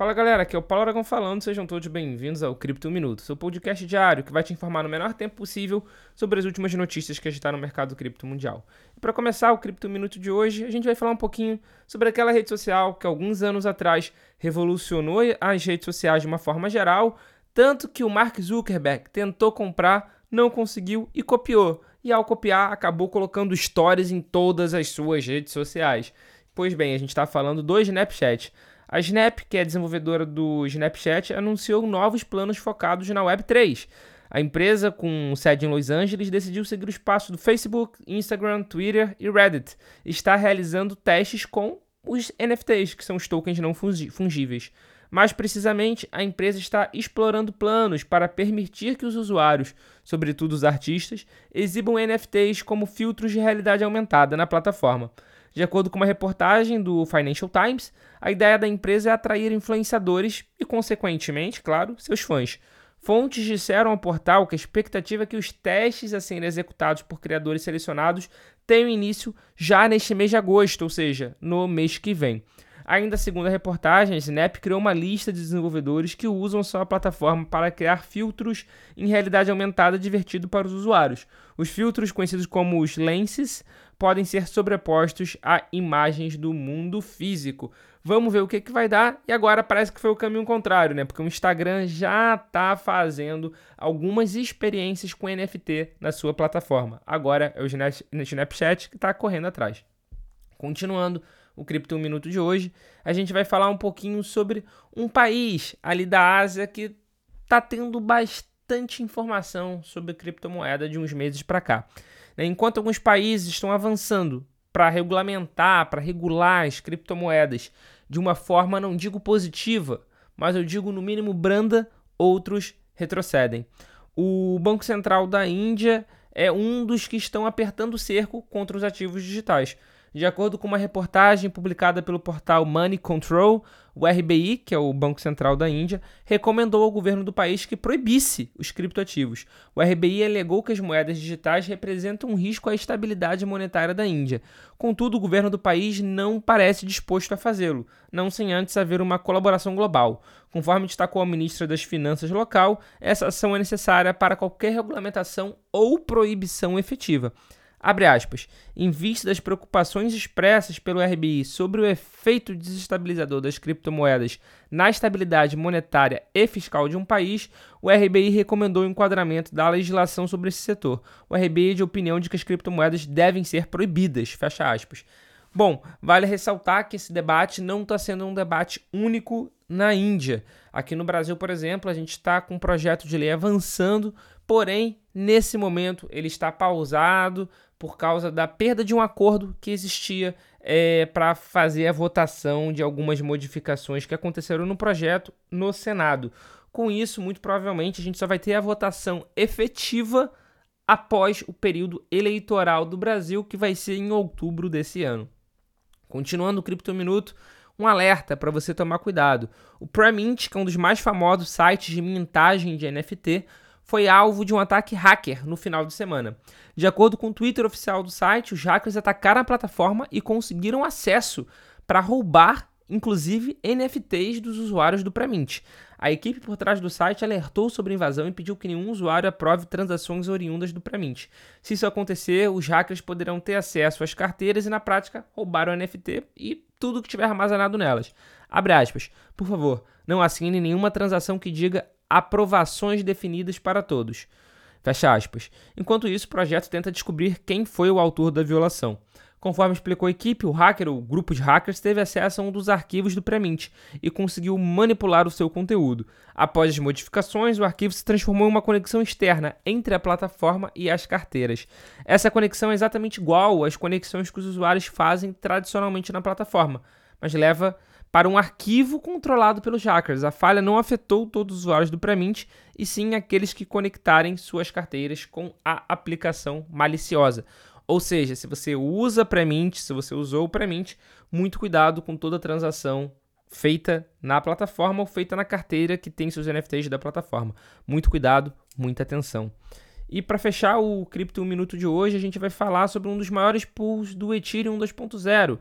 Fala galera, aqui é o Paulo Aragão falando, sejam todos bem-vindos ao Cripto Minuto, seu podcast diário que vai te informar no menor tempo possível sobre as últimas notícias que agitaram o mercado cripto mundial. E para começar o Cripto Minuto de hoje, a gente vai falar um pouquinho sobre aquela rede social que alguns anos atrás revolucionou as redes sociais de uma forma geral, tanto que o Mark Zuckerberg tentou comprar, não conseguiu e copiou. E ao copiar, acabou colocando stories em todas as suas redes sociais. Pois bem, a gente está falando do Snapchat. A Snap, que é desenvolvedora do Snapchat, anunciou novos planos focados na Web3. A empresa, com sede em Los Angeles, decidiu seguir o espaço do Facebook, Instagram, Twitter e Reddit. Está realizando testes com os NFTs, que são os tokens não fungíveis. Mais precisamente, a empresa está explorando planos para permitir que os usuários, sobretudo os artistas, exibam NFTs como filtros de realidade aumentada na plataforma. De acordo com uma reportagem do Financial Times, a ideia da empresa é atrair influenciadores e, consequentemente, claro, seus fãs. Fontes disseram ao portal que a expectativa é que os testes a serem executados por criadores selecionados tenham início já neste mês de agosto, ou seja, no mês que vem. Ainda segundo a reportagem, a Snap criou uma lista de desenvolvedores que usam sua plataforma para criar filtros em realidade aumentada divertido para os usuários. Os filtros, conhecidos como os lenses, podem ser sobrepostos a imagens do mundo físico. Vamos ver o que, que vai dar. E agora parece que foi o caminho contrário, né? Porque o Instagram já está fazendo algumas experiências com NFT na sua plataforma. Agora é o Snapchat que está correndo atrás. Continuando o Cripto Minuto de hoje, a gente vai falar um pouquinho sobre um país ali da Ásia que está tendo bastante informação sobre criptomoeda de uns meses para cá. Né? Enquanto alguns países estão avançando para regulamentar, para regular as criptomoedas de uma forma, não digo positiva, mas eu digo no mínimo branda, outros retrocedem. O Banco Central da Índia é um dos que estão apertando o cerco contra os ativos digitais. De acordo com uma reportagem publicada pelo portal Money Control, o RBI, que é o Banco Central da Índia, recomendou ao governo do país que proibisse os criptoativos. O RBI alegou que as moedas digitais representam um risco à estabilidade monetária da Índia. Contudo, o governo do país não parece disposto a fazê-lo, não sem antes haver uma colaboração global. Conforme destacou a ministra das Finanças local, essa ação é necessária para qualquer regulamentação ou proibição efetiva. Abre aspas. Em vista das preocupações expressas pelo RBI sobre o efeito desestabilizador das criptomoedas na estabilidade monetária e fiscal de um país, o RBI recomendou o enquadramento da legislação sobre esse setor. O RBI é de opinião de que as criptomoedas devem ser proibidas. Fecha aspas. Bom, vale ressaltar que esse debate não está sendo um debate único na Índia. Aqui no Brasil, por exemplo, a gente está com um projeto de lei avançando, porém, nesse momento, ele está pausado por causa da perda de um acordo que existia é, para fazer a votação de algumas modificações que aconteceram no projeto no Senado. Com isso, muito provavelmente, a gente só vai ter a votação efetiva após o período eleitoral do Brasil, que vai ser em outubro desse ano. Continuando o Cripto Minuto, um alerta para você tomar cuidado. O Premint, que é um dos mais famosos sites de mintagem de NFT, foi alvo de um ataque hacker no final de semana. De acordo com o Twitter oficial do site, os hackers atacaram a plataforma e conseguiram acesso para roubar, inclusive, NFTs dos usuários do Premint. A equipe por trás do site alertou sobre a invasão e pediu que nenhum usuário aprove transações oriundas do Premint. Se isso acontecer, os hackers poderão ter acesso às carteiras e, na prática, roubar o NFT e tudo que tiver armazenado nelas. Abre aspas. Por favor, não assine nenhuma transação que diga aprovações definidas para todos. Fecha aspas. Enquanto isso, o projeto tenta descobrir quem foi o autor da violação. Conforme explicou a equipe, o hacker, o grupo de hackers, teve acesso a um dos arquivos do Premint e conseguiu manipular o seu conteúdo. Após as modificações, o arquivo se transformou em uma conexão externa entre a plataforma e as carteiras. Essa conexão é exatamente igual às conexões que os usuários fazem tradicionalmente na plataforma, mas leva para um arquivo controlado pelos hackers. A falha não afetou todos os usuários do Premint, e sim aqueles que conectarem suas carteiras com a aplicação maliciosa. Ou seja, se você usa Premint, se você usou o Premint, muito cuidado com toda transação feita na plataforma ou feita na carteira que tem seus NFTs da plataforma. Muito cuidado, muita atenção. E para fechar o Cripto 1 Minuto de hoje, a gente vai falar sobre um dos maiores pools do Ethereum 2.0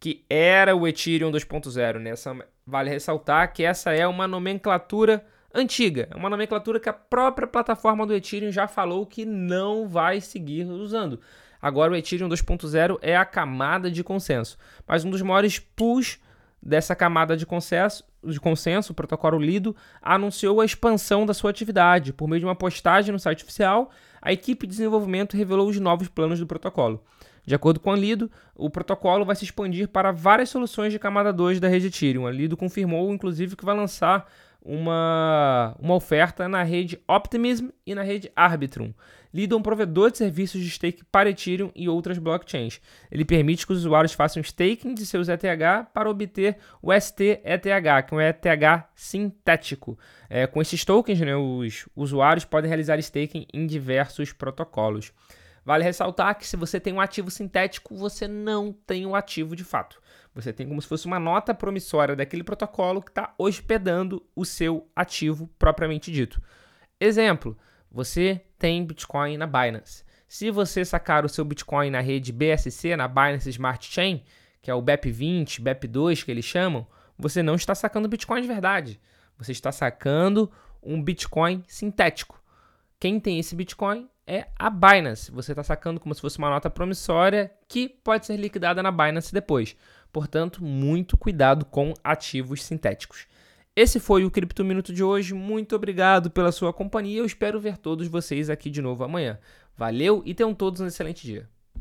que era o Ethereum 2.0. Nessa Vale ressaltar que essa é uma nomenclatura antiga, é uma nomenclatura que a própria plataforma do Ethereum já falou que não vai seguir usando. Agora o Ethereum 2.0 é a camada de consenso, mas um dos maiores pulls dessa camada de consenso, de consenso, o protocolo Lido anunciou a expansão da sua atividade. Por meio de uma postagem no site oficial, a equipe de desenvolvimento revelou os novos planos do protocolo. De acordo com a Lido, o protocolo vai se expandir para várias soluções de camada 2 da rede Ethereum. A Lido confirmou, inclusive, que vai lançar uma, uma oferta na rede Optimism e na rede Arbitrum. Lido é um provedor de serviços de stake para Ethereum e outras blockchains. Ele permite que os usuários façam staking de seus ETH para obter o ST-ETH, que é um ETH sintético. É, com esses tokens, né, os usuários podem realizar staking em diversos protocolos. Vale ressaltar que se você tem um ativo sintético, você não tem o um ativo de fato. Você tem como se fosse uma nota promissória daquele protocolo que está hospedando o seu ativo propriamente dito. Exemplo: você tem Bitcoin na Binance. Se você sacar o seu Bitcoin na rede BSC, na Binance Smart Chain, que é o BEP20, BEP2 que eles chamam, você não está sacando Bitcoin de verdade. Você está sacando um Bitcoin sintético. Quem tem esse Bitcoin é a Binance. Você está sacando como se fosse uma nota promissória que pode ser liquidada na Binance depois. Portanto, muito cuidado com ativos sintéticos. Esse foi o Cripto Minuto de hoje. Muito obrigado pela sua companhia. Eu espero ver todos vocês aqui de novo amanhã. Valeu e tenham todos um excelente dia.